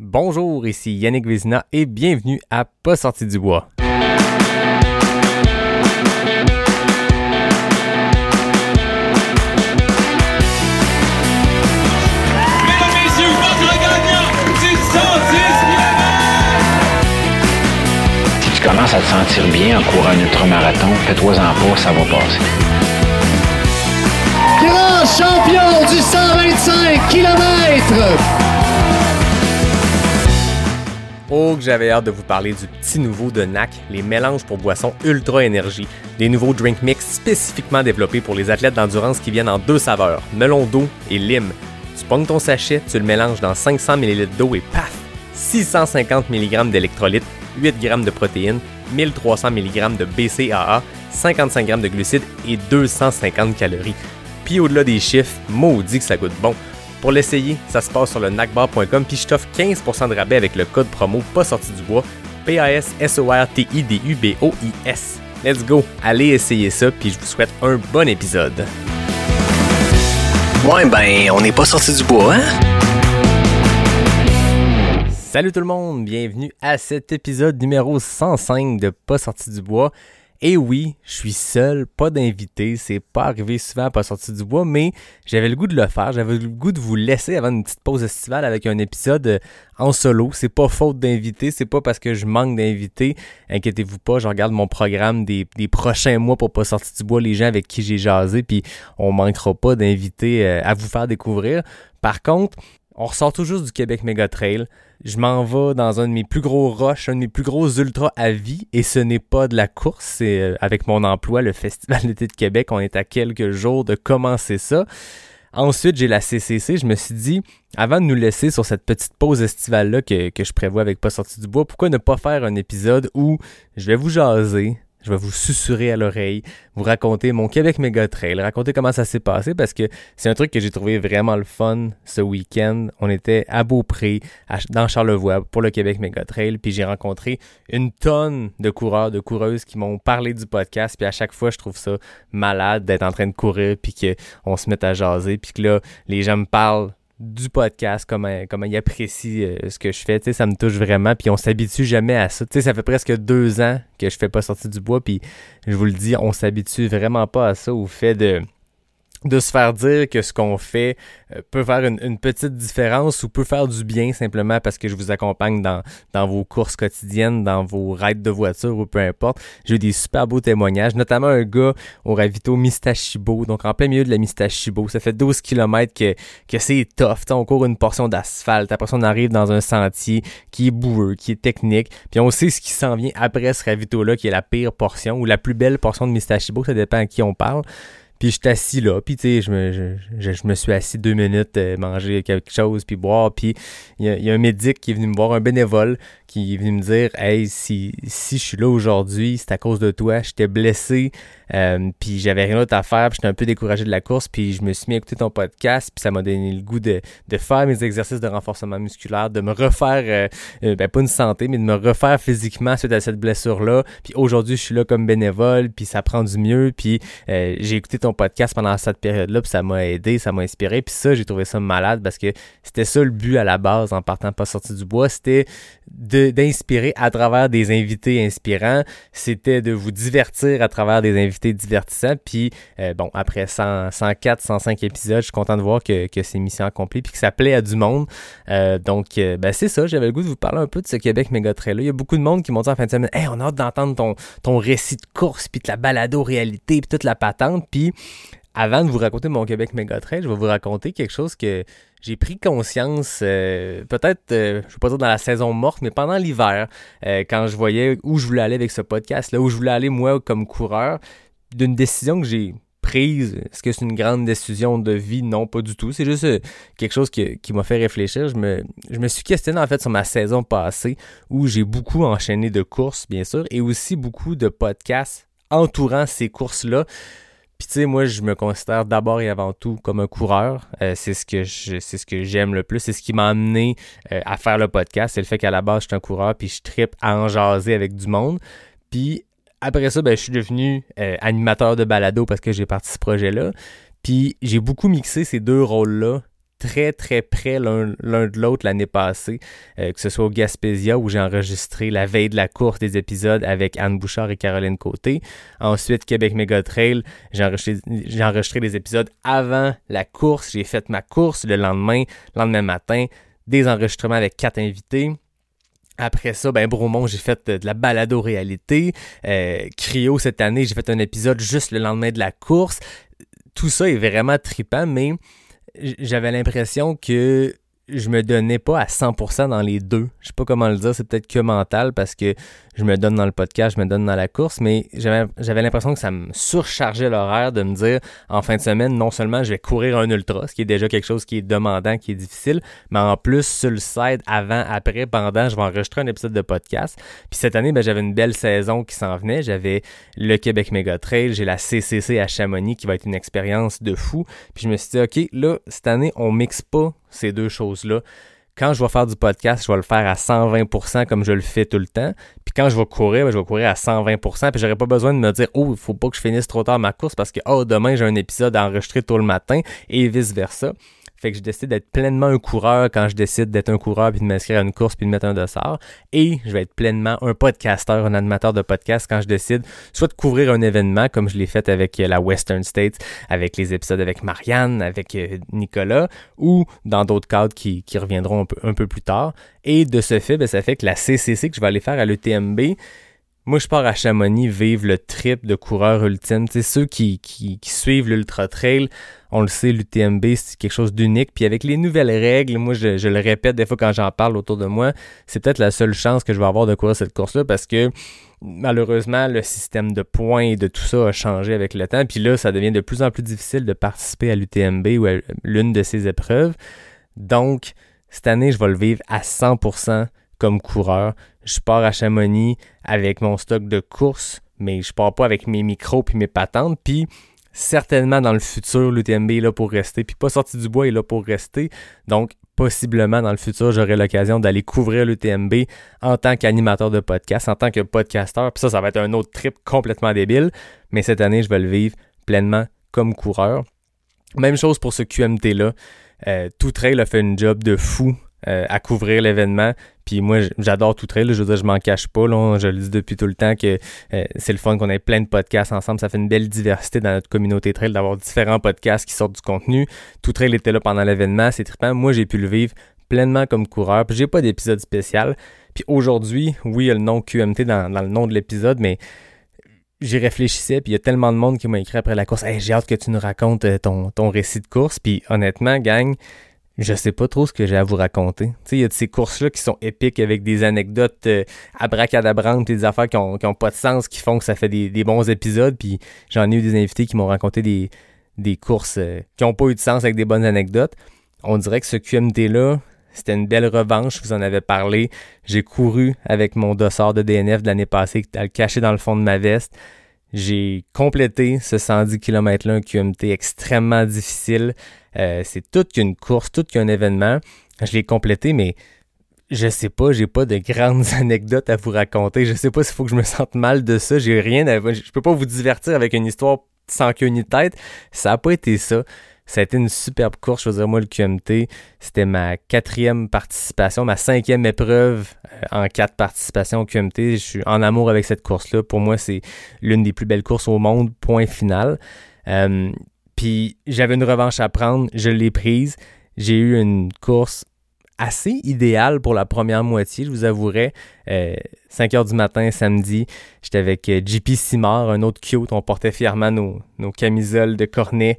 Bonjour, ici Yannick Vézina et bienvenue à Pas sorti du bois. Mesdames, messieurs, votre gagnant du 110 Si tu commences à te sentir bien en courant un ultramarathon, fais-toi-en pas, ça va passer. grand champion du 125 km. Oh, que j'avais hâte de vous parler du petit nouveau de NAC, les mélanges pour boissons Ultra Énergie, des nouveaux drink mix spécifiquement développés pour les athlètes d'endurance qui viennent en deux saveurs, melon d'eau et lime. Tu pognes ton sachet, tu le mélanges dans 500 ml d'eau et paf! 650 mg d'électrolytes, 8 g de protéines, 1300 mg de BCAA, 55 g de glucides et 250 calories. Puis au-delà des chiffres, maudit que ça goûte bon. Pour l'essayer, ça se passe sur le nacbar.com puis je t'offre 15% de rabais avec le code promo pas sorti du bois P-A-S-S-O-R-T-I-D-U-B-O-I-S. Let's go, allez essayer ça puis je vous souhaite un bon épisode. Ouais, ben, on n'est pas sorti du bois, hein? Salut tout le monde, bienvenue à cet épisode numéro 105 de Pas sorti du bois. Et oui, je suis seul, pas d'invité, c'est pas arrivé souvent à Pas sorti du bois, mais j'avais le goût de le faire, j'avais le goût de vous laisser avant une petite pause estivale avec un épisode euh, en solo. C'est pas faute d'invités, c'est pas parce que je manque d'invités. Inquiétez-vous pas, je regarde mon programme des, prochains mois pour Pas sorti du bois, les gens avec qui j'ai jasé, puis on manquera pas d'invités euh, à vous faire découvrir. Par contre, on ressort juste du Québec Mega Trail. Je m'en vais dans un de mes plus gros rushs, un de mes plus gros ultras à vie, et ce n'est pas de la course, c'est euh, avec mon emploi, le Festival d'été de Québec. On est à quelques jours de commencer ça. Ensuite, j'ai la CCC. Je me suis dit, avant de nous laisser sur cette petite pause estivale-là que, que je prévois avec Pas sorti du bois, pourquoi ne pas faire un épisode où je vais vous jaser, je vais vous susurrer à l'oreille, vous raconter mon Québec Mega Trail, raconter comment ça s'est passé parce que c'est un truc que j'ai trouvé vraiment le fun ce week-end. On était à Beaupré, dans Charlevoix pour le Québec Mega Trail, puis j'ai rencontré une tonne de coureurs, de coureuses qui m'ont parlé du podcast, puis à chaque fois je trouve ça malade d'être en train de courir puis qu'on se mette à jaser, puis que là les gens me parlent du podcast, comment, comment ils apprécient euh, ce que je fais, tu sais, ça me touche vraiment, puis on s'habitue jamais à ça. Tu sais, ça fait presque deux ans que je fais pas sortir du bois, puis je vous le dis, on s'habitue vraiment pas à ça, au fait de de se faire dire que ce qu'on fait euh, peut faire une, petite différence ou peut faire du bien simplement parce que je vous accompagne dans, dans vos courses quotidiennes, dans vos rides de voiture ou peu importe. J'ai eu des super beaux témoignages, notamment un gars au ravito Mistachibo, donc en plein milieu de la Mistachibo. Ça fait 12 km que, que c'est tough. On court une portion d'asphalte, après on arrive dans un sentier qui est boueux, qui est technique, puis on sait ce qui s'en vient après ce ravito-là, qui est la pire portion ou la plus belle portion de Mistachibo, ça dépend à qui on parle. Puis je suis assis là, puis tu sais, je me, je, je, je me suis assis deux minutes, euh, manger quelque chose, puis boire, puis il y, y a un médic qui est venu me voir, un bénévole, qui est venu me dire, hey, si, si je suis là aujourd'hui, c'est à cause de toi, j'étais blessé, euh, puis j'avais rien d'autre à faire, puis j'étais un peu découragé de la course, puis je me suis mis à écouter ton podcast, puis ça m'a donné le goût de, de faire mes exercices de renforcement musculaire, de me refaire, euh, euh, ben pas une santé, mais de me refaire physiquement suite à cette blessure-là, puis aujourd'hui je suis là comme bénévole, puis ça prend du mieux, puis euh, j'ai écouté ton podcast pendant cette période-là, puis ça m'a aidé, ça m'a inspiré, puis ça, j'ai trouvé ça malade parce que c'était ça le but à la base en partant pas sorti du bois, c'était de- d'inspirer à travers des invités inspirants, c'était de vous divertir à travers des invités divertissants, puis euh, bon, après 100, 104, 105 épisodes, je suis content de voir que, que c'est mission accomplie, puis que ça plaît à du monde. Euh, donc, euh, ben c'est ça, j'avais le goût de vous parler un peu de ce Québec méga trail là. Il y a beaucoup de monde qui m'ont dit en fin de semaine, hey, on a hâte d'entendre ton, ton récit de course, puis de la balado réalité, puis toute la patente, puis avant de vous raconter mon Québec méga trail, je vais vous raconter quelque chose que j'ai pris conscience, euh, peut-être, euh, je vais pas dire dans la saison morte, mais pendant l'hiver, euh, quand je voyais où je voulais aller avec ce podcast-là, où je voulais aller moi comme coureur, d'une décision que j'ai prise. Est-ce que c'est une grande décision de vie? Non, pas du tout. C'est juste quelque chose qui m'a fait réfléchir. Je me suis questionné en fait sur ma saison passée où j'ai beaucoup enchaîné de courses, bien sûr, et aussi beaucoup de podcasts entourant ces courses-là. Puis tu sais, moi, je me considère d'abord et avant tout comme un coureur. Euh, c'est ce que c'est ce que j'aime le plus. C'est ce qui m'a amené euh, à faire le podcast. C'est le fait qu'à la base, je suis un coureur, puis je tripe à en jaser avec du monde. Puis après ça, ben, je suis devenu euh, animateur de balado parce que j'ai parti ce projet-là. Puis j'ai beaucoup mixé ces deux rôles-là très très près l'un de l'autre l'année passée, euh, que ce soit au Gaspésia où j'ai enregistré la veille de la course des épisodes avec Anne Bouchard et Caroline Côté. Ensuite, Québec Mega Trail, j'ai enregistré, enregistré les épisodes avant la course. J'ai fait ma course le lendemain, le lendemain matin, des enregistrements avec quatre invités. Après ça, ben Bromont, j'ai fait de, la balado-réalité. Euh, Cryo, cette année, j'ai fait un épisode juste le lendemain de la course. Tout ça est vraiment tripant, mais j'avais l'impression que je me donnais pas à 100% dans les deux. Je sais pas comment le dire, c'est peut-être que mental parce que je me donne dans le podcast, je me donne dans la course, mais j'avais l'impression que ça me surchargeait l'horaire de me dire en fin de semaine, non seulement je vais courir un ultra, ce qui est déjà quelque chose qui est demandant, qui est difficile, mais en plus sur le side, avant, après, pendant, je vais enregistrer un épisode de podcast. Puis cette année, ben, j'avais une belle saison qui s'en venait. J'avais le Québec Mega Trail, j'ai la CCC à Chamonix qui va être une expérience de fou. Puis je me suis dit, OK, là, cette année, on mixe pas ces deux choses-là quand je vais faire du podcast, je vais le faire à 120% comme je le fais tout le temps. Puis quand je vais courir, ben, je vais courir à 120%. Puis j'aurais pas besoin de me dire, oh, il faut pas que je finisse trop tard ma course parce que, oh, demain j'ai un épisode à enregistrer tôt le matin et vice versa. Fait que je décide d'être pleinement un coureur quand je décide d'être un coureur puis de m'inscrire à une course puis de mettre un dossard. Et je vais être pleinement un podcasteur, un animateur de podcast quand je décide soit de couvrir un événement comme je l'ai fait avec euh, la Western States, avec les épisodes avec Marianne, avec euh, Nicolas, ou dans d'autres cadres qui, qui reviendront un peu, un peu, plus tard. Et de ce fait, ben, ça fait que la CCC que je vais aller faire à l'ETMB, moi, je pars à Chamonix vivre le trip de coureur ultime. Tu sais, ceux qui, qui, suivent l'Ultra Trail, on le sait, l'UTMB, c'est quelque chose d'unique. Puis avec les nouvelles règles, moi, je, je le répète des fois quand j'en parle autour de moi, c'est peut-être la seule chance que je vais avoir de courir cette course-là parce que malheureusement, le système de points et de tout ça a changé avec le temps. Puis là, ça devient de plus en plus difficile de participer à l'UTMB ou à l'une de ces épreuves. Donc, cette année, je vais le vivre à 100% comme coureur. Je pars à Chamonix avec mon stock de course, mais je pars pas avec mes micros puis mes patentes. Puis certainement dans le futur, l'UTMB est là pour rester. Puis pas sorti du bois est là pour rester. Donc possiblement dans le futur, j'aurai l'occasion d'aller couvrir l'UTMB en tant qu'animateur de podcast, en tant que podcasteur. Puis ça, ça va être un autre trip complètement débile. Mais cette année, je vais le vivre pleinement comme coureur. Même chose pour ce QMT-là. Euh, tout trail a fait une job de fou euh, à couvrir l'événement. Puis moi, j'adore tout trail. Je veux dire, je m'en cache pas. Je le dis depuis tout le temps que euh, c'est le fun qu'on ait plein de podcasts ensemble. Ça fait une belle diversité dans notre communauté trail d'avoir différents podcasts qui sortent du contenu. Tout trail était là pendant l'événement. C'est trippant. Moi, j'ai pu le vivre pleinement comme coureur. Puis j'ai pas d'épisode spécial. Puis aujourd'hui, oui, il y a le nom QMT dans, le nom de l'épisode, mais j'y réfléchissais, puis il y a tellement de monde qui m'a écrit après la course Hey, j'ai hâte que tu nous racontes euh, ton, ton récit de course. Puis honnêtement, gang, je sais pas trop ce que j'ai à vous raconter. Tu sais, il y a de ces courses-là qui sont épiques avec des anecdotes euh, abracadabrantes, des affaires qui ont, qui ont pas de sens, qui font que ça fait des, des bons épisodes. Puis j'en ai eu des invités qui m'ont raconté des, des courses euh, qui ont pas eu de sens avec des bonnes anecdotes. On dirait que ce QMT-là, c'était une belle revanche, vous en avais parlé. J'ai couru avec mon dossard de DNF de l'année passée, caché dans le fond de ma veste. J'ai complété ce 110 km-là, un QMT extrêmement difficile. Euh, c'est toute qu'une course, tout qu'un événement. Je l'ai complété, mais je sais pas, j'ai pas de grandes anecdotes à vous raconter. Je sais pas s'il faut que je me sente mal de ça. J'ai rien à. Je peux pas vous divertir avec une histoire sans queue ni tête. Ça a pas été ça. Ça a été une superbe course. Je veux dire, moi, le QMT, c'était ma quatrième participation, ma cinquième épreuve euh, en quatre participations au QMT. Je suis en amour avec cette course-là. Pour moi, c'est l'une des plus belles courses au monde, point final. Euh, puis j'avais une revanche à prendre, je l'ai prise. J'ai eu une course assez idéale pour la première moitié, je vous avouerai. 5 euh, heures du matin, samedi, j'étais avec euh, JP Simard, un autre cute. On portait fièrement nos, camisoles de cornet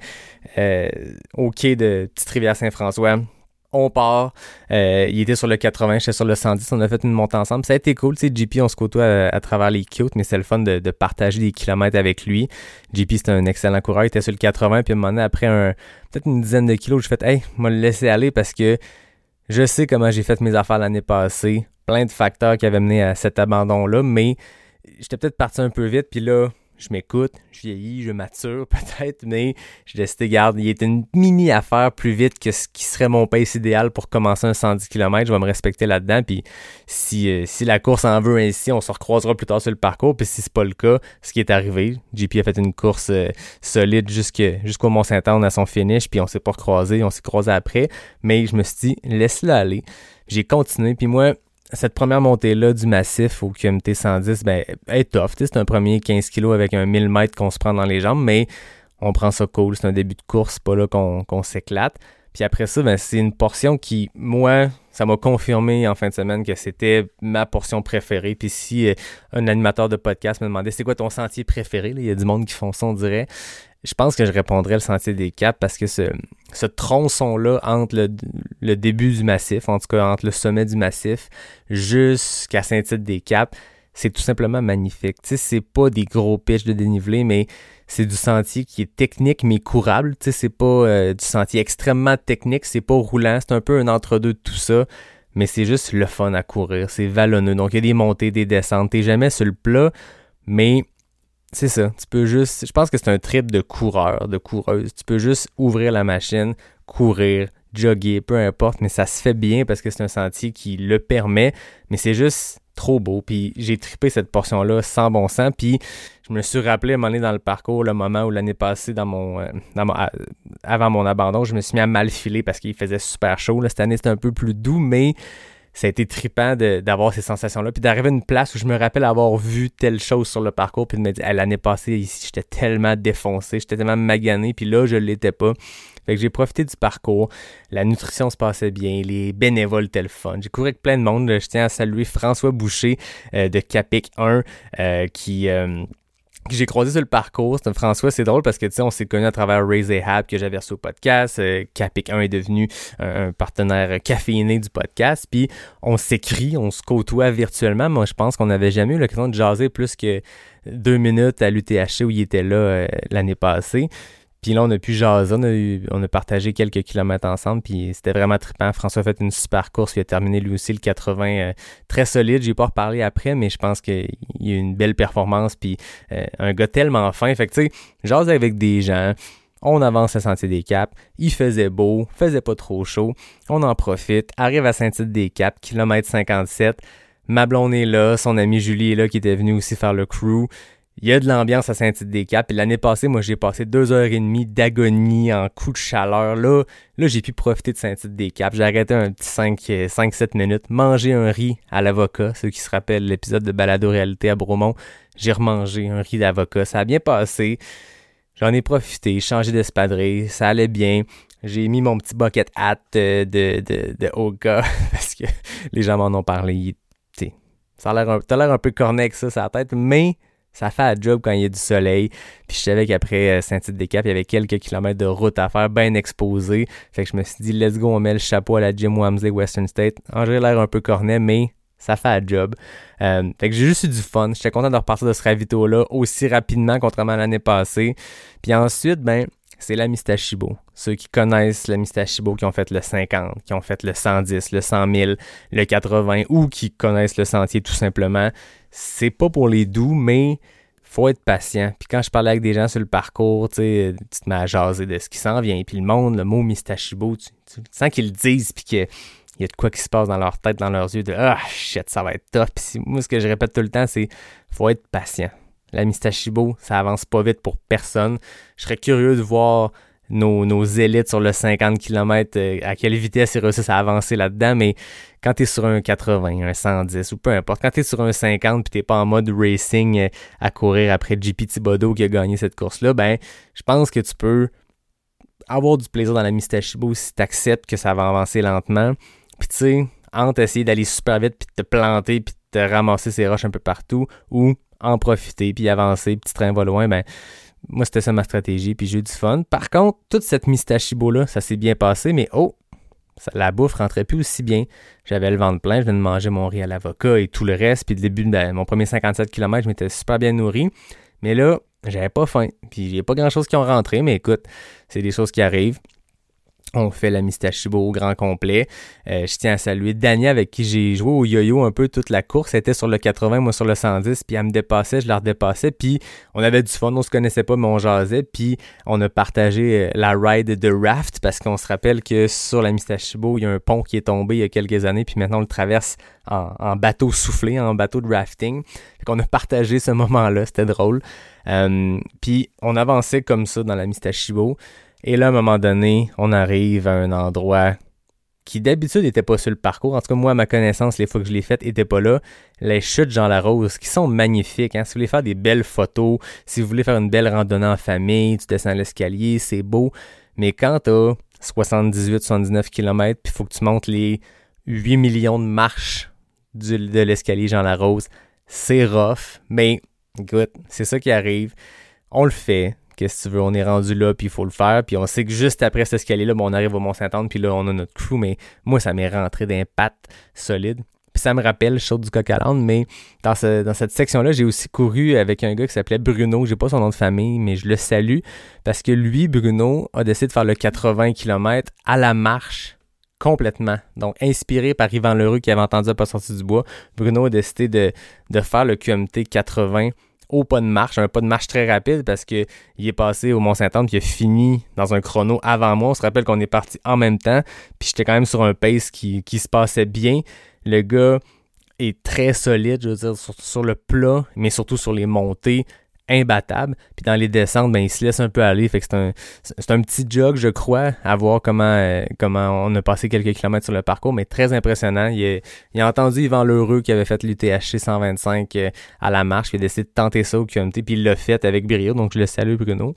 euh, au quai de Petite-Rivière-Saint-François on part. Il était sur le 80, j'étais sur le 110. On a fait une montée ensemble. Ça a été cool. Tu sais, JP, on se côtoie à, travers les cute, mais c'est le fun de, partager des kilomètres avec lui. JP, c'est un excellent coureur. Il était sur le 80. Puis à un moment donné, après peut-être une dizaine de kilos, je fait Hey, moi le laisser aller parce que je sais comment j'ai fait mes affaires l'année passée. Plein de facteurs qui avaient mené à cet abandon-là, mais j'étais peut-être parti un peu vite. Puis là, je m'écoute, je vieillis, je mature peut-être, mais je décidé, garde, il est une mini affaire plus vite que ce qui serait mon pace idéal pour commencer un 110 km. Je vais me respecter là-dedans. Puis si, euh, si la course en veut ainsi, on se recroisera plus tard sur le parcours. Puis si c'est pas le cas, ce qui est arrivé, JP a fait une course euh, solide jusqu'au Mont-Saint-Anne à son finish, puis on s'est pas recroisé, on s'est croisé après. Mais je me suis dit, laisse-le aller. J'ai continué, puis moi, cette première montée-là du massif au QMT 110, ben, est tough. C'est un premier 15 kg avec un 1000 mètres qu'on se prend dans les jambes, mais on prend ça cool. C'est un début de course, pas là qu'on s'éclate. Puis après ça, ben, c'est une portion qui, moi, ça m'a confirmé en fin de semaine que c'était ma portion préférée. Puis si euh, un animateur de podcast me demandait c'est quoi ton sentier préféré, il y a du monde qui font ça, on dirait je pense que je répondrais le sentier des caps parce que ce, ce tronçon-là entre le, début du massif, en tout cas entre le sommet du massif jusqu'à Saint-Tite-des-Caps, c'est tout simplement magnifique. Tu sais, c'est pas des gros pitches de dénivelé, mais c'est du sentier qui est technique mais courable. Tu sais, c'est pas euh, du sentier extrêmement technique, c'est pas roulant, c'est un peu un entre-deux de tout ça, mais c'est juste le fun à courir, c'est vallonneux. Donc il y a des montées, des descentes, t'es jamais sur le plat, mais c'est ça. Tu peux juste. Je pense que c'est un trip de coureur, de coureuse. Tu peux juste ouvrir la machine, courir, jogger, peu importe, mais ça se fait bien parce que c'est un sentier qui le permet. Mais c'est juste trop beau. Puis j'ai trippé cette portion-là sans bon sens. Puis je me suis rappelé à un moment donné dans le parcours, le moment où l'année passée, dans mon, euh, avant mon abandon, je me suis mis à mal filer parce qu'il faisait super chaud. Cette année, c'était un peu plus doux, mais ça a été trippant d'avoir ces sensations-là. Puis d'arriver à une place où je me rappelle avoir vu telle chose sur le parcours, puis de me dire, l'année passée, ici, j'étais tellement défoncé, j'étais tellement magané, puis là, je l'étais pas. Fait que j'ai profité du parcours. La nutrition se passait bien, les bénévoles étaient le fun. J'ai couru avec plein de monde. Je tiens à saluer François Boucher euh, de Capic 1 euh, qui euh, j'ai croisé sur le parcours. François, c'est drôle parce que tu sais, on s'est connu à travers Raise a Hab que j'avais reçu au podcast. Euh, Capic 1 est devenu un, partenaire caféiné du podcast. Puis on s'écrit, on se côtoie virtuellement. Moi, je pense qu'on n'avait jamais eu l'occasion de jaser plus que deux minutes à l'UTHC où il était là euh, l'année passée. Puis là, on a pu jaser, on a, partagé quelques kilomètres ensemble, puis c'était vraiment trippant. François a fait une super course, il a terminé lui aussi le 80 euh, très solide. J'ai pas reparlé après, mais je pense qu'il y a une belle performance, puis euh, un gars tellement fin. Fait que tu sais, jase avec des gens, on avance à Sentier des Caps, il faisait beau, faisait pas trop chaud, on en profite, arrive à Saint-Tite des Caps, kilomètre 57, ma blonde est là, son amie Julie est là qui était venue aussi faire le crew. Il y a de l'ambiance à Saint-Tite-des-Caps. L'année passée, moi, j'ai passé deux heures et demie d'agonie en coup de chaleur. Là, là j'ai pu profiter de Saint-Tite-des-Caps. J'ai arrêté un petit 5-7 minutes, manger un riz à l'avocat. Ceux qui se rappellent l'épisode de Balado Réalité à Bromont, j'ai remangé un riz d'avocat. Ça a bien passé. J'en ai profité, changé d'espadrille, ça allait bien. J'ai mis mon petit bucket hat de, de, de, de Oka parce que les gens m'en ont parlé. A l'air un, un peu cornet ça, sa tête, mais ça fait un job quand il y a du soleil. Puis je savais qu'après euh, Saint-Tite-des-Caps, il y avait quelques kilomètres de route à faire, bien exposé. Fait que je me suis dit, let's go, on met le chapeau à la Jim Wamsley Western State. J'ai l'air un peu cornet, mais ça fait un job. Euh, fait que j'ai juste eu du fun. J'étais content de repartir de ce ravito-là aussi rapidement, contrairement à l'année passée. Puis ensuite, ben, c'est la Mistachibo. Ceux qui connaissent la Mistachibo, qui ont fait le 50, qui ont fait le 110, le 100 000, le 80 ou qui connaissent le sentier tout simplement, c'est pas pour les doux, mais faut être patient. Puis quand je parlais avec des gens sur le parcours, tu tu te mets à jaser de ce qui s'en vient. Puis le monde, le mot Mistachibo, tu, sens qu'ils le disent, puis qu'il y a de quoi qui se passe dans leur tête, dans leurs yeux, de Ah, shit, ça va être top. Puis moi, ce que je répète tout le temps, c'est faut être patient. La Mistachibo, ça avance pas vite pour personne. Je serais curieux de voir nos, élites sur le 50 km, euh, à quelle vitesse ils réussissent à avancer là-dedans, mais quand tu es sur un 80, un 110 ou peu importe, quand tu es sur un 50 puis t'es pas en mode racing euh, à courir après JP Thibodeau qui a gagné cette course-là, ben je pense que tu peux avoir du plaisir dans la Mistachibo si tu acceptes que ça va avancer lentement. Puis tu sais, entre essayer d'aller super vite puis te planter puis te ramasser ces roches un peu partout ou en profiter puis avancer, petit train va loin, ben moi, c'était ça ma stratégie, puis j'ai eu du fun. Par contre, toute cette mistachibo-là, ça s'est bien passé, mais oh, la bouffe rentrait plus aussi bien. J'avais le ventre plein, je venais de manger mon riz à l'avocat et tout le reste. Puis le début de mon premier 57 km, je m'étais super bien nourri. Mais là, j'avais pas faim. Puis il n'y a pas grand chose qui ont rentré, mais écoute, c'est des choses qui arrivent. On fait la Mistachibo au grand complet. Euh, je tiens à saluer Dania avec qui j'ai joué au yo-yo un peu toute la course. Elle était sur le 80, moi sur le 110, puis elle me dépassait, je la redépassais, puis on avait du fun, on se connaissait pas, mais on jasait, puis on a partagé euh, la ride de raft parce qu'on se rappelle que sur la Mistachibo, il y a un pont qui est tombé il y a quelques années, puis maintenant on le traverse en, bateau soufflé, en bateau de rafting. Fait qu'on a partagé ce moment-là, c'était drôle. Euh, puis on avançait comme ça dans la Mistachibo. Et là, à un moment donné, on arrive à un endroit qui d'habitude n'était pas sur le parcours. En tout cas, moi, à ma connaissance, les fois que je l'ai fait, n'étaient pas là. Les chutes Jean Larose, qui sont magnifiques. Hein. Si vous voulez faire des belles photos, si vous voulez faire une belle randonnée en famille, tu descends l'escalier, c'est beau. Mais quand tu as 78-79 km, puis il faut que tu montes les 8 millions de marches de l'escalier Jean Larose, c'est rough. Mais écoute, c'est ça qui arrive. On le fait qu'est-ce que tu veux, on est rendu là, puis il faut le faire. Puis on sait que juste après cet escalier-là, on arrive au Mont-Saint-Anne, puis là, on a notre crew. Mais moi, ça m'est rentré d'un pat solide. Puis ça me rappelle Chaud du coq à mais dans, cette section-là, j'ai aussi couru avec un gars qui s'appelait Bruno. J'ai pas son nom de famille, mais je le salue parce que lui, Bruno, a décidé de faire le 80 km à la marche complètement. Donc, inspiré par Yvan Leroux qui avait entendu Pas sorti du bois, Bruno a décidé de, de faire le QMT 80 au pas de marche, un pas de marche très rapide parce qu'il est passé au Mont-Saint-Anne puis il a fini dans un chrono avant moi. On se rappelle qu'on est parti en même temps, puis j'étais quand même sur un pace qui, qui, se passait bien. Le gars est très solide, je veux dire, sur le plat, mais surtout sur les montées imbattable. Puis dans les descentes, ben, il se laisse un peu aller. Fait que c'est un, c'est un petit jog, je crois, à voir comment, euh, comment on a passé quelques kilomètres sur le parcours, mais très impressionnant. Il a, entendu Yvan Lheureux qui avait fait l'UTHC 125 euh, à la marche, qui a décidé de tenter ça au QMT, puis il l'a fait avec brio, donc je le salue Bruno.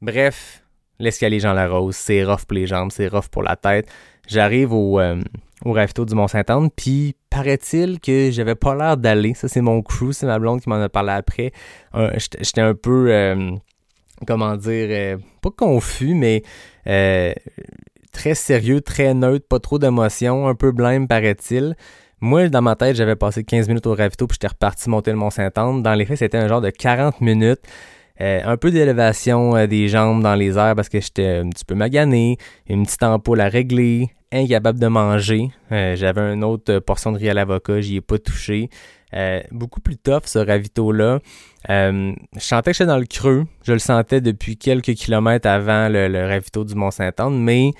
Bref, l'escalier Jean Larose, c'est rough pour les jambes, c'est rough pour la tête. J'arrive au, euh, au ravito du Mont-Saint-Anne, puis paraît-il que j'avais pas l'air d'aller. Ça, c'est mon crew, c'est ma blonde qui m'en a parlé après. J'étais un peu, euh, comment dire, euh, pas confus, mais très sérieux, très neutre, pas trop d'émotions, un peu blême, paraît-il. Moi, dans ma tête, j'avais passé 15 minutes au ravito, puis j'étais reparti monter le Mont-Saint-Anne. Dans les faits, c'était un genre de 40 minutes. Euh, un peu d'élévation euh, des jambes dans les airs parce que j'étais un petit peu magané, une petite ampoule à régler, incapable de manger. Euh, j'avais une autre portion de riz à l'avocat, j'y ai pas touché. beaucoup plus tough ce ravito-là. je sentais que j'étais dans le creux. Je le sentais depuis quelques kilomètres avant le, ravito du Mont-Saint-Anne, mais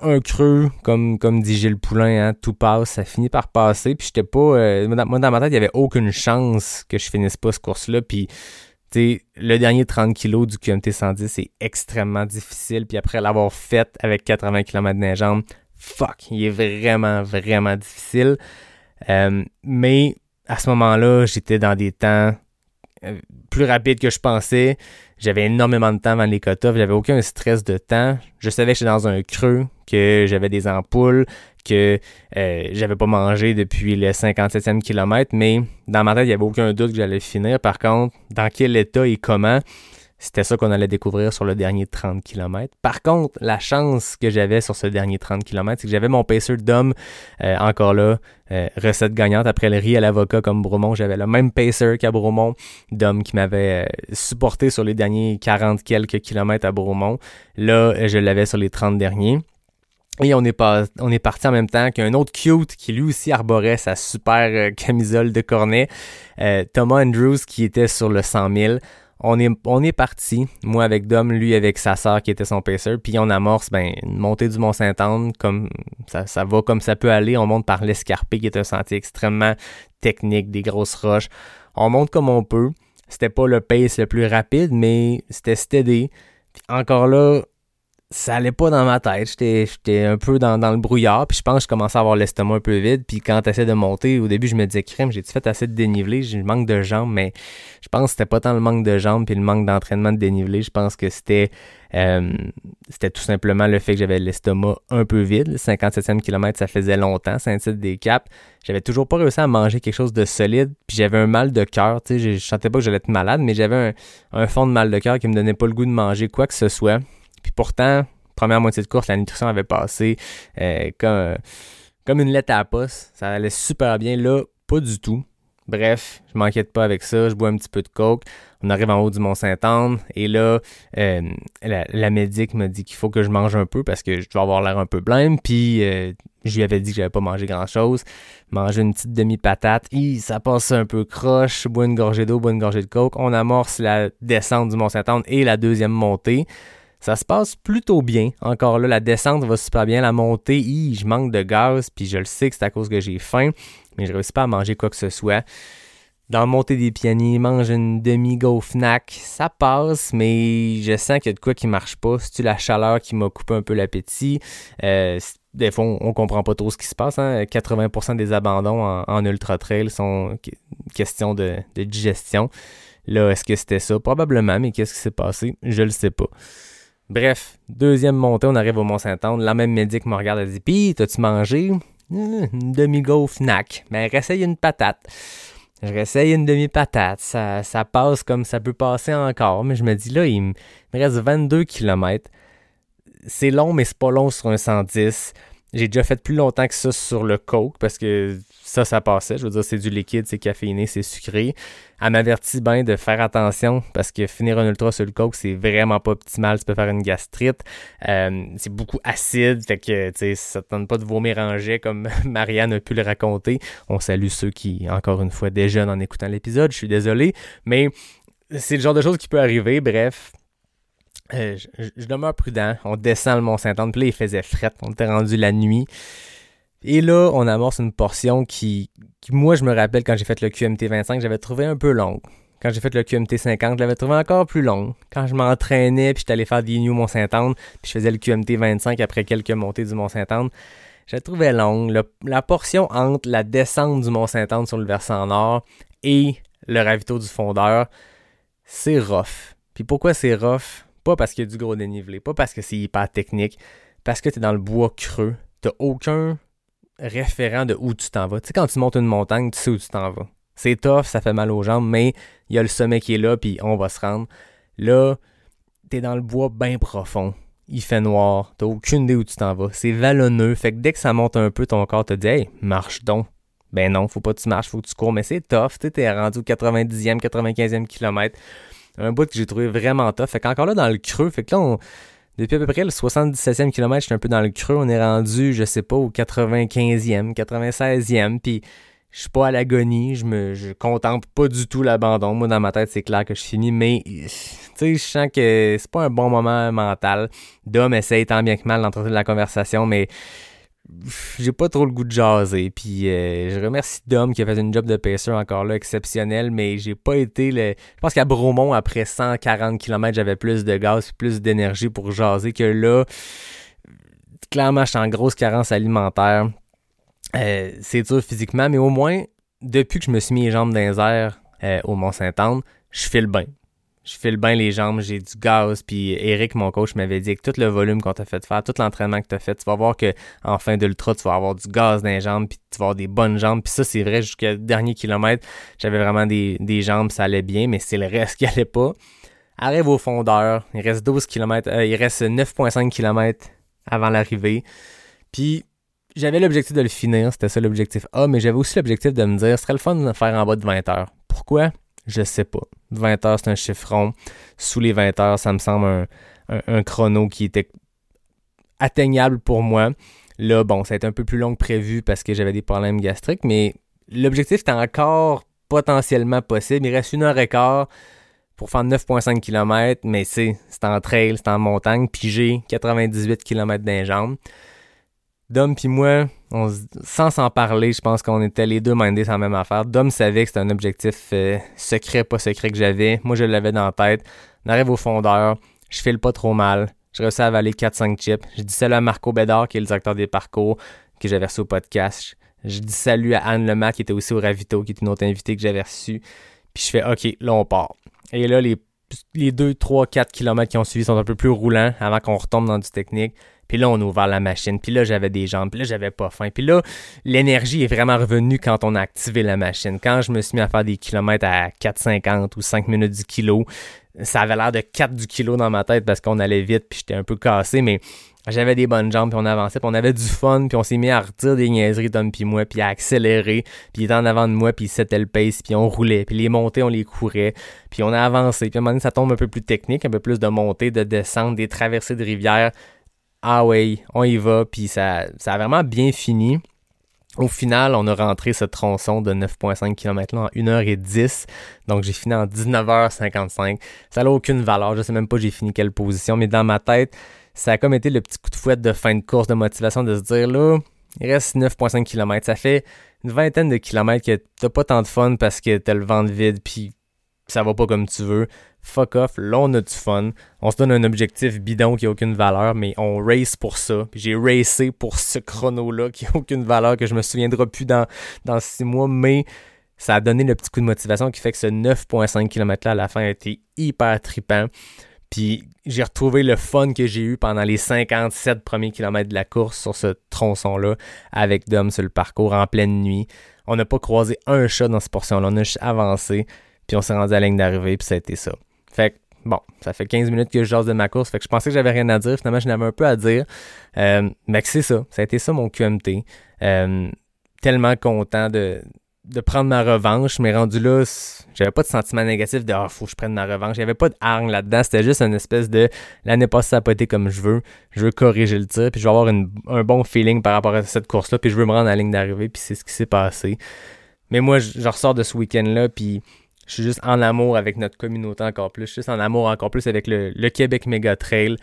un creux, comme, comme dit Gilles Poulain, hein, tout passe, ça finit par passer. Puis j'étais pas. moi, dans ma tête, il y avait aucune chance que je finisse pas ce course-là. Puis le dernier 30 kg du QMT 110 est extrêmement difficile. Puis après l'avoir fait avec 80 km de jambes, fuck, il est vraiment, vraiment difficile. Euh, mais à ce moment-là, j'étais dans des temps euh, plus rapides que je pensais. J'avais énormément de temps avant les cut J'avais aucun stress de temps. Je savais que j'étais dans un creux, que j'avais des ampoules, que euh, j'avais pas mangé depuis le 57e kilomètre, mais dans ma tête, il n'y avait aucun doute que j'allais finir. Par contre, dans quel état et comment, c'était ça qu'on allait découvrir sur le dernier 30 km. Par contre, la chance que j'avais sur ce dernier 30 km, c'est que j'avais mon pacer d'homme euh, encore là, euh, recette gagnante après le riz à l'avocat comme Bromont. J'avais le même pacer qu'à Bromont, d'homme qui m'avait supporté sur les derniers 40 quelques kilomètres à Bromont. Là, je l'avais sur les 30 derniers. Et on est, pas, on est parti en même temps qu'un autre cute qui lui aussi arborait sa super euh, camisole de cornet, euh, Thomas Andrews qui était sur le 100 000. On est, on est parti, moi avec Dom, lui avec sa sœur qui était son pacer, puis on amorce ben, une montée du Mont-Saint-Anne, comme ça, ça va comme ça peut aller. On monte par l'escarpé qui est un sentier extrêmement technique, des grosses roches. On monte comme on peut. C'était pas le pace le plus rapide, mais c'était steady. Puis encore là, ça allait pas dans ma tête. J'étais un peu dans, le brouillard. Puis je pense que je commençais à avoir l'estomac un peu vide. Puis quand t'essaies de monter, au début, je me disais, crème, j'ai-tu fait assez de dénivelé? J'ai manque de jambes, mais je pense que c'était pas tant le manque de jambes puis le manque d'entraînement de dénivelé. Je pense que c'était euh, c'était tout simplement le fait que j'avais l'estomac un peu vide. Le 57e kilomètre, ça faisait longtemps, titre des caps. J'avais toujours pas réussi à manger quelque chose de solide. Puis j'avais un mal de cœur. Sais, je sentais pas que j'allais être malade, mais j'avais un, un fond de mal de cœur qui me donnait pas le goût de manger quoi que ce soit. Pourtant, première moitié de course, la nutrition avait passé euh, comme, comme une lettre à la poste. Ça allait super bien. Là, pas du tout. Bref, je m'inquiète pas avec ça. Je bois un petit peu de coke. On arrive en haut du Mont-Saint-Anne. Et là, euh, la, la, médic me dit qu'il faut que je mange un peu parce que je dois avoir l'air un peu blême. Puis, euh, je lui avais dit que j'avais pas mangé grand-chose. Manger une petite demi-patate. ça passe un peu croche. Je bois une gorgée d'eau, bois une gorgée de coke. On amorce la descente du Mont-Saint-Anne et la deuxième montée. Ça se passe plutôt bien. Encore là, la descente va super bien. La montée, je manque de gaz, puis je le sais que c'est à cause que j'ai faim, mais je réussis pas à manger quoi que ce soit. Dans la montée des pianiers, mange une demi-go Fnac, ça passe, mais je sens qu'il y a de quoi qui marche pas. C'est-tu la chaleur qui m'a coupé un peu l'appétit? Euh, des fois, on, comprend pas trop ce qui se passe. 80% hein. des abandons en, ultra-trail sont question de, de digestion. Là, est-ce que c'était ça? Probablement, mais qu'est-ce qui s'est passé? Je le sais pas. Bref, deuxième montée, on arrive au Mont-Saint-Anne. La même médic me regarde, elle dit Pis, t'as-tu mangé? Une demi-go Fnac. Mais réessaye une patate. Je réessaye une demi-patate. Ça, ça passe comme ça peut passer encore. Mais je me dis là, il me reste 22 km. C'est long, mais c'est pas long sur un 110. J'ai déjà fait plus longtemps que ça sur le coke parce que ça, ça passait. Je veux dire, c'est du liquide, c'est caféiné, c'est sucré. Elle m'avertit bien de faire attention parce que finir un ultra sur le coke, c'est vraiment pas optimal. Tu peux faire une gastrite. Euh, c'est beaucoup acide, fait que tu ça te donne pas de vomir en jet comme Marianne a pu le raconter. On salue ceux qui, encore une fois, déjeunent en écoutant l'épisode. Je suis désolé, mais c'est le genre de choses qui peut arriver. Bref, euh, je, demeure prudent. On descend le Mont-Saint-Anne. Puis là, il faisait fret. On était rendu la nuit. Et là, on amorce une portion qui, moi, je me rappelle quand j'ai fait le QMT 25, j'avais trouvé un peu longue. Quand j'ai fait le QMT 50, je l'avais trouvé encore plus longue. Quand je m'entraînais, puis j'étais allé faire des New Mont-Saint-Anne, puis je faisais le QMT 25 après quelques montées du Mont-Saint-Anne, je la trouvais longue. la portion entre la descente du Mont-Saint-Anne sur le versant nord et le ravito du fondeur, c'est rough. Puis pourquoi c'est rough? Pas parce qu'il y a du gros dénivelé, pas parce que c'est hyper technique, parce que tu dans le bois creux. T'as aucun référent de où tu t'en vas. Tu sais, quand tu montes une montagne, tu sais où tu t'en vas. C'est tough, ça fait mal aux jambes, mais il y a le sommet qui est là, puis on va se rendre. Là, t'es dans le bois bien profond. Il fait noir, t'as aucune idée où tu t'en vas. C'est vallonneux, fait que dès que ça monte un peu, ton corps te dit Hey, marche donc. Ben non, faut pas que tu marches, faut que tu cours, mais c'est tough. Tu t'es rendu au 90e, 95e kilomètre un bout que j'ai trouvé vraiment tough. Fait qu'encore là, dans le creux, fait que là, depuis à peu près le 77e kilomètre, j'étais un peu dans le creux. On est rendu, je sais pas, au 95e, 96e, puis je suis pas à l'agonie, je me je contemple pas du tout l'abandon. Moi, dans ma tête, c'est clair que je finis, mais tu sais, je sens que c'est pas un bon moment mental. Dom essaye tant bien que mal d'entretenir la conversation, mais j'ai pas trop le goût de jaser. Puis euh, je remercie Dom qui a fait une job de pacer encore là exceptionnel, mais j'ai pas été le. Je pense qu'à Bromont, après 140 km, j'avais plus de gaz plus d'énergie pour jaser que là. Clairement, je suis en grosse carence alimentaire. Euh, c'est dur physiquement, mais au moins, depuis que je me suis mis les jambes dans les euh, au Mont-Saint-Anne, je file bien je file bien les jambes, j'ai du gaz. Puis Eric, mon coach, m'avait dit que tout le volume qu'on t'a fait faire, tout l'entraînement que tu as fait, tu vas voir que en fin d'ultra, tu vas avoir du gaz dans les jambes, puis tu vas avoir des bonnes jambes. Puis ça, c'est vrai, jusqu'à dernier kilomètre, j'avais vraiment des, des, jambes, ça allait bien, mais c'est le reste qui allait pas. Arrive au fondeur, il reste 12 km, euh, il reste 9,5 km avant l'arrivée. Puis j'avais l'objectif de le finir, c'était ça l'objectif A, mais j'avais aussi l'objectif de me dire, ce serait le fun de le faire en bas de 20 heures. Pourquoi? Je sais pas. 20 heures, c'est un chiffron. Sous les 20 heures, ça me semble un, chrono qui était atteignable pour moi. Là, bon, ça a été un peu plus long que prévu parce que j'avais des problèmes gastriques, mais l'objectif était encore potentiellement possible. Il reste une heure et quart pour faire 9,5 km, mais c'est en trail, c'est en montagne, puis j'ai 98 km d'un. Dom puis moi, sans s'en parler, je pense qu'on était les deux mindés la même affaire. Dom savait que c'était un objectif euh, secret, pas secret que j'avais. Moi, je l'avais dans la tête. On arrive au fondeur, je file pas trop mal. Je réussis à avaler 4-5 chips. Je dis salut à Marco Bédard, qui est le directeur des parcours, que j'avais reçu au podcast. Je dis salut à Anne Lemaire, qui était aussi au Ravito, qui est une autre invitée que j'avais reçue. Puis je fais OK, là on part. Et là, les, les 2, 3, 4 km qui ont suivi sont un peu plus roulants avant qu'on retombe dans du technique. Puis là, on a ouvert la machine. Puis là, j'avais des jambes. Puis là, j'avais pas faim. Puis là, l'énergie est vraiment revenue quand on a activé la machine. Quand je me suis mis à faire des kilomètres à 4,50 ou 5 minutes du kilo, ça avait l'air de 4 du kilo dans ma tête parce qu'on allait vite. Puis j'étais un peu cassé. Mais j'avais des bonnes jambes, puis on avançait, puis on avait du fun, puis on s'est mis à redire des niaiseries, Tom puis moi, puis à accélérer, puis il était en avant de moi, puis il c'était le pace, puis on roulait, puis les montées, on les courait, puis on a avancé, puis à un moment donné, ça tombe un peu plus technique, un peu plus de montées, de descente, des traversées de rivière. Ah ouais, on y va, puis ça, ça a vraiment bien fini. Au final, on a rentré ce tronçon de 9,5 km là en 1h10. Donc, j'ai fini en 19h55. Ça n'a aucune valeur. Je sais même pas j'ai fini quelle position, mais dans ma tête, ça a comme été le petit coup de fouet de fin de course de motivation de se dire là, il reste 9,5 km. Ça fait une vingtaine de kilomètres que t'as pas tant de fun parce que t'as le ventre vide puis ça va pas comme tu veux. Fuck off, là on a du fun. On se donne un objectif bidon qui a aucune valeur, mais on race pour ça. j'ai racé pour ce chrono-là qui a aucune valeur, que je me souviendrai plus dans, dans six mois, mais ça a donné le petit coup de motivation qui fait que ce 9.5 km là à la fin a été hyper trippant. Puis j'ai retrouvé le fun que j'ai eu pendant les 57 premiers kilomètres de la course sur ce tronçon-là avec Dom sur le parcours en pleine nuit. On n'a pas croisé un chat dans cette portion-là. On a juste avancé, puis on s'est rendu à la ligne d'arrivée, puis ça a été ça. Fait que, bon, ça fait 15 minutes que je jase de ma course. Fait que je pensais que j'avais rien à dire. Finalement, j'en avais un peu à dire. Euh, mais c'est ça. Ça a été ça mon QMT. Euh, tellement content de, de prendre ma revanche, mais rendu là, j'avais pas de sentiment négatif de oh, faut que je prenne ma revanche. Il y avait pas là-dedans. C'était juste une espèce de l'année passée, ça n'a pas été comme je veux. Je veux corriger le tir, puis je veux avoir un bon feeling par rapport à cette course-là, puis je veux me rendre à la ligne d'arrivée, puis c'est ce qui s'est passé. Mais moi, je, ressors de ce week-end-là, puis je suis juste en amour avec notre communauté encore plus. Je suis juste en amour encore plus avec le, Québec Mega Trail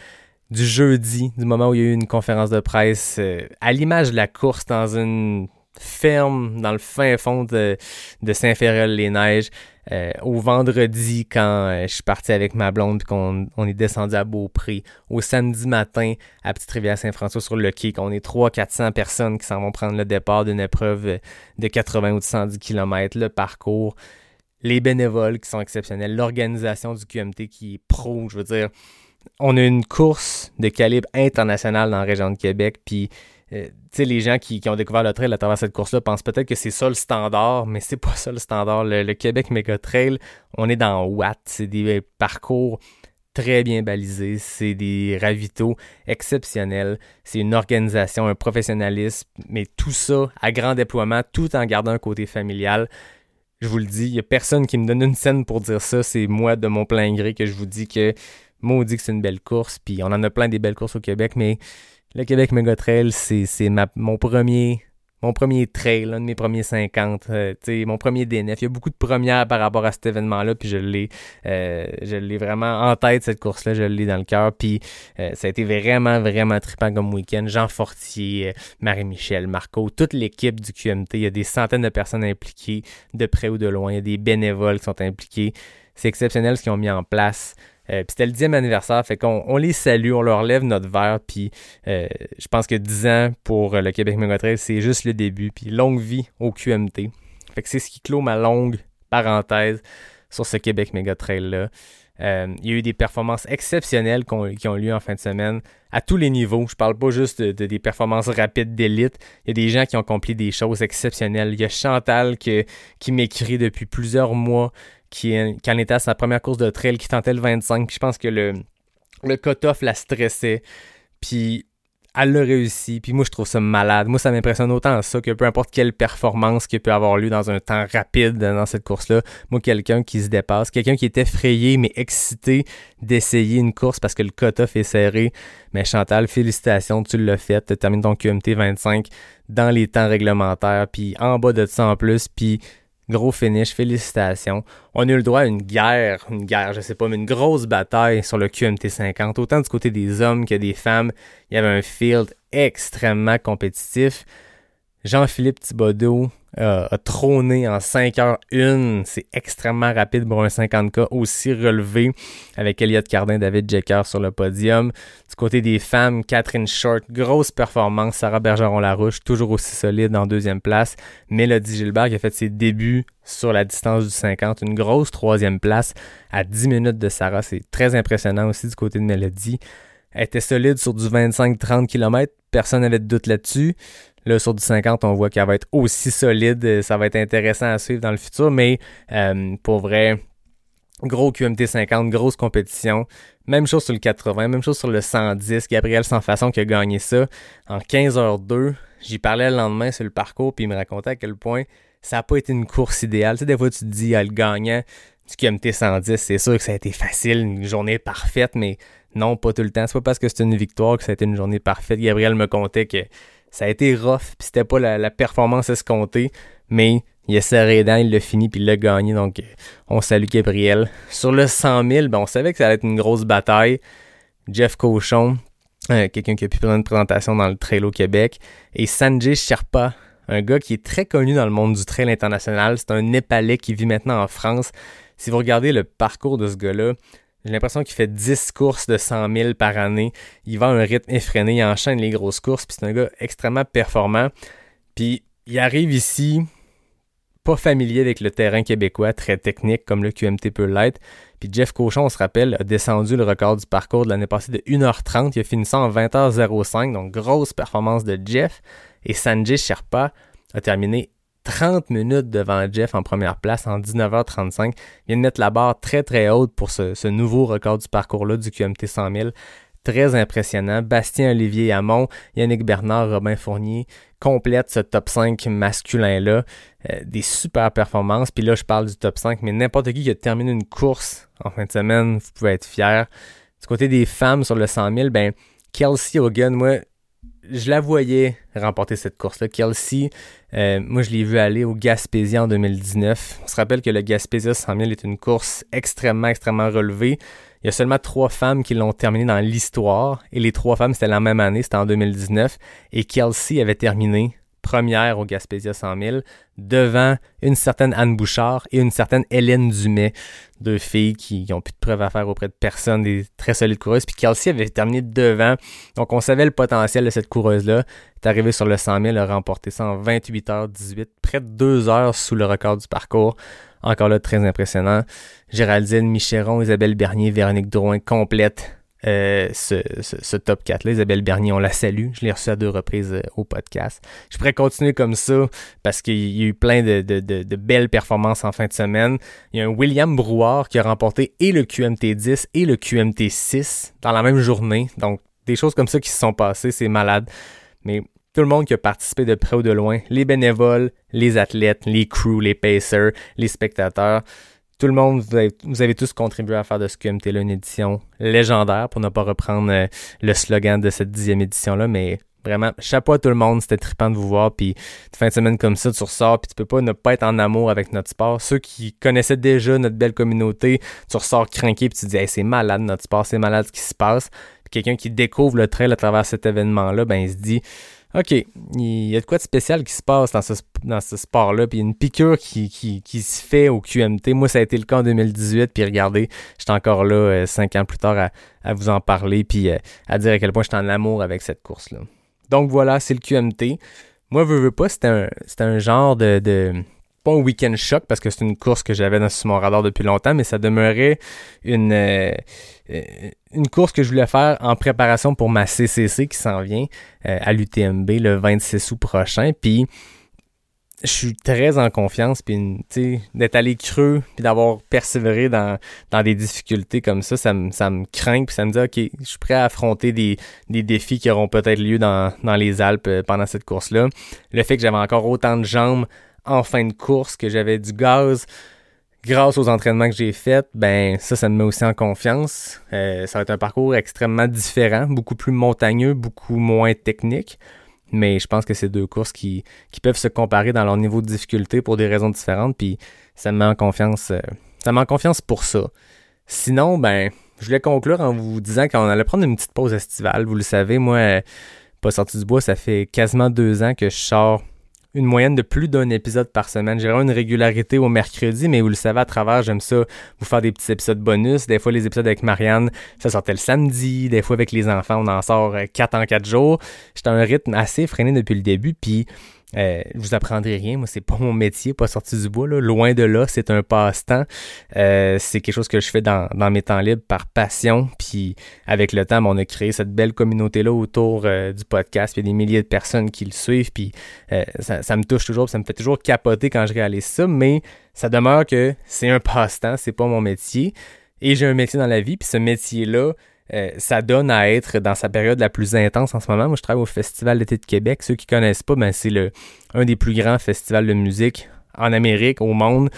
du jeudi, du moment où il y a eu une conférence de presse, euh, à l'image de la course dans une ferme dans le fin fond de, Saint-Féréol-les-Neiges. Euh, au vendredi, quand euh, je suis parti avec ma blonde et qu'on on est descendu à Beaupré. Au samedi matin, à Petite-Rivière-Saint-François sur le quai, qu'on est 300-400 personnes qui s'en vont prendre le départ d'une épreuve de 80 ou de 110 km, le parcours. Les bénévoles qui sont exceptionnels, l'organisation du QMT qui est pro, je veux dire, on a une course de calibre international dans la région de Québec, puis euh, les gens qui, ont découvert le trail à travers cette course-là pensent peut-être que c'est ça le standard, mais c'est pas ça le standard. Le, Québec Mega Trail, on est dans Watt. C'est des parcours très bien balisés. C'est des ravitaux exceptionnels. C'est une organisation, un professionnalisme, mais tout ça à grand déploiement, tout en gardant un côté familial. Je vous le dis, il n'y a personne qui me donne une scène pour dire ça. C'est moi, de mon plein gré, que je vous dis que dit que c'est une belle course. Puis on en a plein des belles courses au Québec, mais le Québec Mega Trail, c'est mon premier mon premier trail, un de mes premiers 50, euh, mon premier DNF. Il y a beaucoup de premières par rapport à cet événement-là, puis je l'ai euh, vraiment en tête, cette course-là, je l'ai dans le cœur, puis euh, ça a été vraiment, vraiment trippant comme week-end. Jean Fortier, Marie-Michel, Marco, toute l'équipe du QMT, il y a des centaines de personnes impliquées, de près ou de loin, il y a des bénévoles qui sont impliqués. C'est exceptionnel ce qu'ils ont mis en place. Euh, puis c'était le dixième anniversaire, fait qu'on on les salue, on leur lève notre verre, puis euh, je pense que 10 ans pour le Québec Mégotrail, c'est juste le début, puis longue vie au QMT. Fait que c'est ce qui clôt ma longue parenthèse sur ce Québec Mégotrail-là. Euh, il y a eu des performances exceptionnelles qui ont, lieu en fin de semaine à tous les niveaux. Je parle pas juste de, des performances rapides d'élite. Il y a des gens qui ont accompli des choses exceptionnelles. Il y a Chantal qui m'écrit depuis plusieurs mois qui, en était à sa première course de trail, qui tentait le 25. je pense que le, le cut-off la stressait. Puis elle l'a réussi. Puis moi, je trouve ça malade. Moi, ça m'impressionne autant ça que peu importe quelle performance qui peut avoir lieu dans un temps rapide dans cette course-là. Moi, quelqu'un qui se dépasse, quelqu'un qui est effrayé mais excité d'essayer une course parce que le cut-off est serré. Mais Chantal, félicitations, tu l'as fait. Tu termines ton QMT 25 dans les temps réglementaires. Puis en bas de ça en plus. Puis Gros finish, félicitations. On a eu le droit à une guerre, une guerre, je sais pas, mais une grosse bataille sur le QMT 50, autant du côté des hommes que des femmes. Il y avait un field extrêmement compétitif. Jean-Philippe Thibodeau euh, a trôné en 5h01. C'est extrêmement rapide pour un 50K aussi relevé avec Elliot Cardin, David Jecker sur le podium. Du côté des femmes, Catherine Short, grosse performance. Sarah Bergeron-Larouche, toujours aussi solide en deuxième place. Mélodie Gilbert qui a fait ses débuts sur la distance du 50, une grosse troisième place à 10 minutes de Sarah. C'est très impressionnant aussi du côté de Mélodie. Elle était solide sur du 25-30 km. Personne n'avait de doute là-dessus. Là, sur du 50, on voit qu'elle va être aussi solide. Ça va être intéressant à suivre dans le futur. Mais euh, pour vrai, gros QMT 50, grosse compétition. Même chose sur le 80, même chose sur le 110. Gabriel Sans Façon qui a gagné ça en 15h02. J'y parlais le lendemain sur le parcours, puis il me racontait à quel point ça n'a pas été une course idéale. Tu sais, des fois, tu te dis, ah, le gagnant du QMT 110, c'est sûr que ça a été facile, une journée parfaite, mais non, pas tout le temps. C'est pas parce que c'est une victoire que ça a été une journée parfaite. Gabriel me contait que ça a été rough, puis c'était pas la, performance escomptée, mais il a serré dents, il l'a fini, puis il l'a gagné. Donc, on salue Gabriel. Sur le 100 000, ben, on savait que ça allait être une grosse bataille. Jeff Cochon, euh, quelqu'un qui a pu prendre une présentation dans le trail au Québec, et Sanjay Sherpa, un gars qui est très connu dans le monde du trail international. C'est un Népalais qui vit maintenant en France. Si vous regardez le parcours de ce gars-là, j'ai l'impression qu'il fait 10 courses de 100 000 par année. Il va à un rythme effréné, il enchaîne les grosses courses, puis c'est un gars extrêmement performant. Puis il arrive ici, pas familier avec le terrain québécois, très technique comme le QMT peut l'être. Puis Jeff Cochon, on se rappelle, a descendu le record du parcours de l'année passée de 1h30. Il a fini ça en 20h05, donc grosse performance de Jeff. Et Sanjay Sherpa a terminé 30 minutes devant Jeff en première place en 19h35. Il vient de mettre la barre très très haute pour ce, nouveau record du parcours-là du QMT 100 000 très impressionnant. Bastien Olivier Hamon, Yannick Bernard, Robin Fournier complètent ce top 5 masculin-là. Euh, des super performances. Puis là, je parle du top 5, mais n'importe qui qui a terminé une course en fin de semaine, vous pouvez être fier. Du côté des femmes sur le 100 000, ben, Kelsey Hogan, moi, je la voyais remporter cette course-là. Kelsey, euh, moi, je l'ai vu aller au Gaspésia en 2019. On se rappelle que le Gaspésia 100 000 est une course extrêmement, extrêmement relevée. Il y a seulement trois femmes qui l'ont terminé dans l'histoire. Et les trois femmes, c'était la même année, c'était en 2019. Et Kelsey avait terminé première au Gaspésia 100 000 devant une certaine Anne Bouchard et une certaine Hélène Dumais, deux filles qui n'ont plus de preuves à faire auprès de personne, des très solides coureuses. Puis Kelsey avait terminé devant, donc on savait le potentiel de cette coureuse-là. est arrivée sur le 100 000, a remporté ça en 28 h 18, près de deux heures sous le record du parcours. Encore là, très impressionnant. Géraldine Micheron, Isabelle Bernier, Véronique Drouin complète euh, ce, top 4-là. Isabelle Bernier, on la salue. Je l'ai reçu à deux reprises euh, au podcast. Je pourrais continuer comme ça parce qu'il y a eu plein de, belles performances en fin de semaine. Il y a un William Brouard qui a remporté et le QMT 10 et le QMT 6 dans la même journée. Donc, des choses comme ça qui se sont passées, c'est malade. Mais tout le monde qui a participé de près ou de loin, les bénévoles, les athlètes, les crews, les pacers, les spectateurs, tout le monde, vous avez, tous contribué à faire de ce QMT-là une édition légendaire, pour ne pas reprendre euh, le slogan de cette dixième édition-là, mais vraiment, chapeau à tout le monde, c'était trippant de vous voir, puis de fin de semaine comme ça, tu ressors, puis tu peux pas ne pas être en amour avec notre sport. Ceux qui connaissaient déjà notre belle communauté, tu ressors craqué, puis tu te dis, c'est malade notre sport, c'est malade ce qui se passe. Puis quelqu'un qui découvre le trail à travers cet événement-là, ben il se dit, OK, il y a de quoi de spécial qui se passe dans ce, dans ce sport-là, puis une piqûre qui, qui, qui, se fait au QMT. Moi, ça a été le cas en 2018, puis regardez, j'étais encore là euh, cinq ans plus tard à, à vous en parler, puis euh, à dire à quel point j'étais en amour avec cette course-là. Donc voilà, c'est le QMT. Moi, je veux pas, c'était un, un genre de, de pas un week-end choc parce que c'est une course que j'avais dans mon radar depuis longtemps, mais ça demeurait une, euh, euh, une course que je voulais faire en préparation pour ma CCC qui s'en vient euh, à l'UTMB le 26 août prochain. Puis je suis très en confiance, puis d'être allé creux, puis d'avoir persévéré dans, dans des difficultés comme ça, ça me, ça me craint, puis ça me dit, OK, je suis prêt à affronter des, des défis qui auront peut-être lieu dans, dans les Alpes pendant cette course-là. Le fait que j'avais encore autant de jambes en fin de course, que j'avais du gaz grâce aux entraînements que j'ai faits, ben ça, ça me met aussi en confiance. Euh, ça va être un parcours extrêmement différent, beaucoup plus montagneux, beaucoup moins technique. Mais je pense que c'est deux courses qui, qui peuvent se comparer dans leur niveau de difficulté pour des raisons différentes. Puis ça me met en confiance. Euh, ça me met en confiance pour ça. Sinon, ben, je voulais conclure en vous disant qu'on allait prendre une petite pause estivale. Vous le savez, moi, euh, pas sorti du bois, ça fait quasiment deux ans que je sors une moyenne de plus d'un épisode par semaine. J'ai vraiment une régularité au mercredi, mais vous le savez, à travers, j'aime ça vous faire des petits épisodes bonus. Des fois, les épisodes avec Marianne, ça sortait le samedi. Des fois, avec les enfants, on en sort euh, quatre en quatre jours. J'étais à un rythme assez freiné depuis le début, puis euh, vous apprendrez rien, moi c'est pas mon métier, pas sorti du bois, loin de là, c'est un passe-temps. Euh, c'est quelque chose que je fais dans, mes temps libres par passion. Puis avec le temps, ben, on a créé cette belle communauté-là autour euh, du podcast. Puis il y a des milliers de personnes qui le suivent. Puis ça, ça, me touche toujours, ça me fait toujours capoter quand je réalise ça. Mais ça demeure que c'est un passe-temps, c'est pas mon métier. et j'ai un métier dans la vie, puis ce métier-là, euh, ça donne à être dans sa période la plus intense en ce moment. Moi, je travaille au Festival d'été de Québec. Ceux qui connaissent pas, ben, c'est le un des plus grands festivals de musique en Amérique, au monde.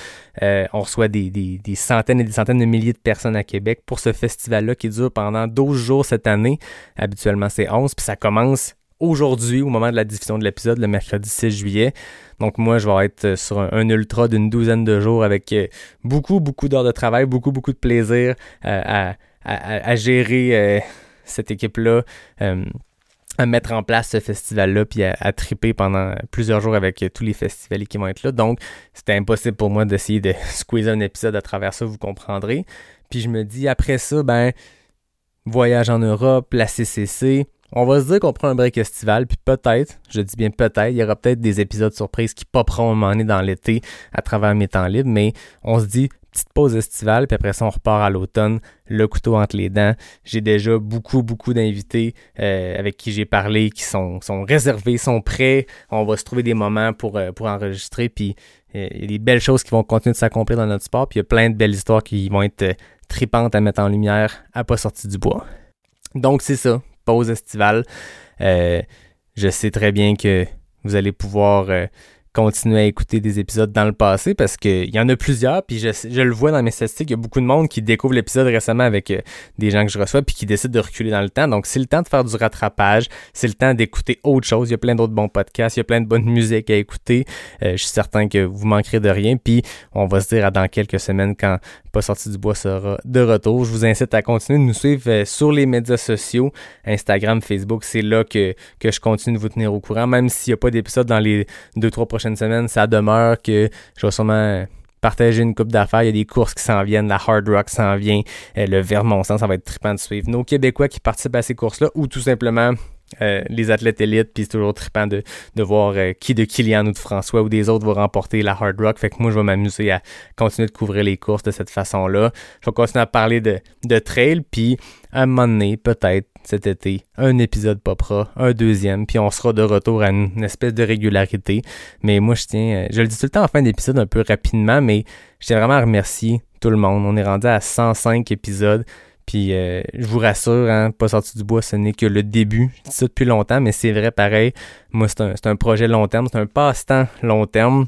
Euh, on reçoit des, des, des, centaines et des centaines de milliers de personnes à Québec pour ce festival-là qui dure pendant 12 jours cette année. Habituellement, c'est 11, puis ça commence aujourd'hui, au moment de la diffusion de l'épisode, le mercredi 6 juillet. Donc moi, je vais être sur un, ultra d'une douzaine de jours avec euh, beaucoup, beaucoup d'heures de travail, beaucoup, beaucoup de plaisir à, à, gérer euh, cette équipe-là, euh, à mettre en place ce festival-là, puis à, triper pendant plusieurs jours avec tous les festivaliers qui vont être là. Donc, c'était impossible pour moi d'essayer de squeezer un épisode à travers ça, vous comprendrez. Puis je me dis, après ça, ben, voyage en Europe, la CCC, on va se dire qu'on prend un break estival, puis peut-être, je dis bien peut-être, il y aura peut-être des épisodes surprises qui popperont un moment donné dans l'été à travers mes temps libres, mais on se dit petite pause estivale, puis après ça, on repart à l'automne, le couteau entre les dents. J'ai déjà beaucoup, beaucoup d'invités euh, avec qui j'ai parlé qui sont, sont réservés, sont prêts. On va se trouver des moments pour, euh, pour enregistrer, puis euh, il y a des belles choses qui vont continuer de s'accomplir dans notre sport, puis il y a plein de belles histoires qui vont être tripantes à mettre en lumière à pas sortir du bois. Donc c'est ça, pause estivale. je sais très bien que vous allez pouvoir continuer à écouter des épisodes dans le passé parce qu'il y en a plusieurs, puis je, le vois dans mes statistiques, il y a beaucoup de monde qui découvre l'épisode récemment avec euh, des gens que je reçois, puis qui décident de reculer dans le temps. Donc, c'est le temps de faire du rattrapage, c'est le temps d'écouter autre chose. Il y a plein d'autres bons podcasts, il y a plein de bonnes musiques à écouter. Euh, je suis certain que vous manquerez de rien, puis on va se dire à dans quelques semaines quand Pas sorti du bois sera de retour. Je vous incite à continuer de nous suivre euh, sur les médias sociaux, Instagram, Facebook. C'est là que, que je continue de vous tenir au courant, même s'il n'y a pas d'épisode dans les deux, trois prochaines semaine, ça demeure que je vais sûrement partager une coupe d'affaires. Il y a des courses qui s'en viennent, la Hard Rock s'en vient, euh, le Vermont, ça va être trippant de suivre. Nos Québécois qui participent à ces courses-là ou tout simplement euh, les athlètes élites, puis c'est toujours trippant de, de voir euh, qui de Kylian ou de François ou des autres va remporter la Hard Rock. Fait que moi, je vais m'amuser à continuer de couvrir les courses de cette façon-là. Je vais continuer à parler de, de trail, puis à un moment donné, peut-être cet été, un épisode popera, un deuxième, puis on sera de retour à une, espèce de régularité. Mais moi, je tiens, euh, je le dis tout le temps en fin d'épisode un peu rapidement, mais je tiens vraiment à remercier tout le monde. On est rendu à 105 épisodes. Puis euh, je vous rassure, hein, pas sorti du bois, ce n'est que le début. Je dis ça depuis longtemps, mais c'est vrai pareil. Moi, c'est un, un, projet long terme, c'est un passe-temps long terme.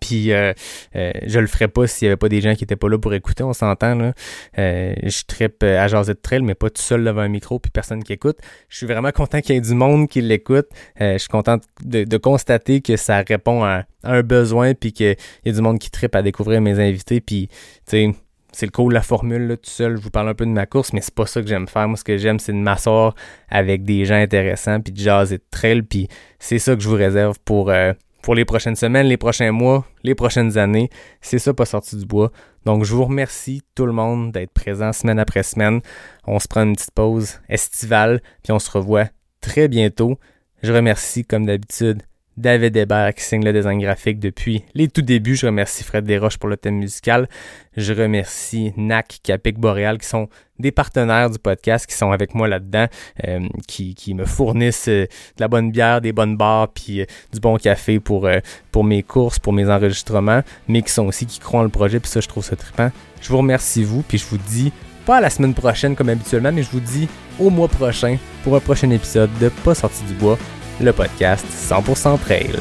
Puis euh, euh, je le ferais pas s'il y avait pas des gens qui étaient pas là pour écouter, on s'entend là. Euh, je trippe à jaser de trail, mais pas tout seul devant un micro puis personne qui écoute. Je suis vraiment content qu'il y ait du monde qui l'écoute. je suis content de, constater que ça répond à, un besoin puis qu'il y a du monde qui trippe à découvrir mes invités. Puis tu sais, c'est le cool la formule là, tout seul. Je vous parle un peu de ma course, mais c'est pas ça que j'aime faire. Moi, ce que j'aime, c'est de m'asseoir avec des gens intéressants puis de jaser de trail. Puis c'est ça que je vous réserve pour pour les prochaines semaines, les prochains mois, les prochaines années. C'est ça, pas sorti du bois. Donc, je vous remercie tout le monde d'être présent semaine après semaine. On se prend une petite pause estivale, puis on se revoit très bientôt. Je remercie, comme d'habitude, David Hébert qui signe le design graphique depuis les tout débuts. Je remercie Fred Desroches pour le thème musical. Je remercie NAC, Capic Boréal qui sont des partenaires du podcast qui sont avec moi là-dedans, euh, qui, qui, me fournissent euh, de la bonne bière, des bonnes bars, puis euh, du bon café pour, pour mes courses, pour mes enregistrements, mais qui sont aussi qui croient en le projet, puis ça, je trouve ça trippant. Je vous remercie, vous, puis je vous dis, pas à la semaine prochaine comme habituellement, mais je vous dis au mois prochain pour un prochain épisode de Pas sorti du bois le podcast 100% Trail.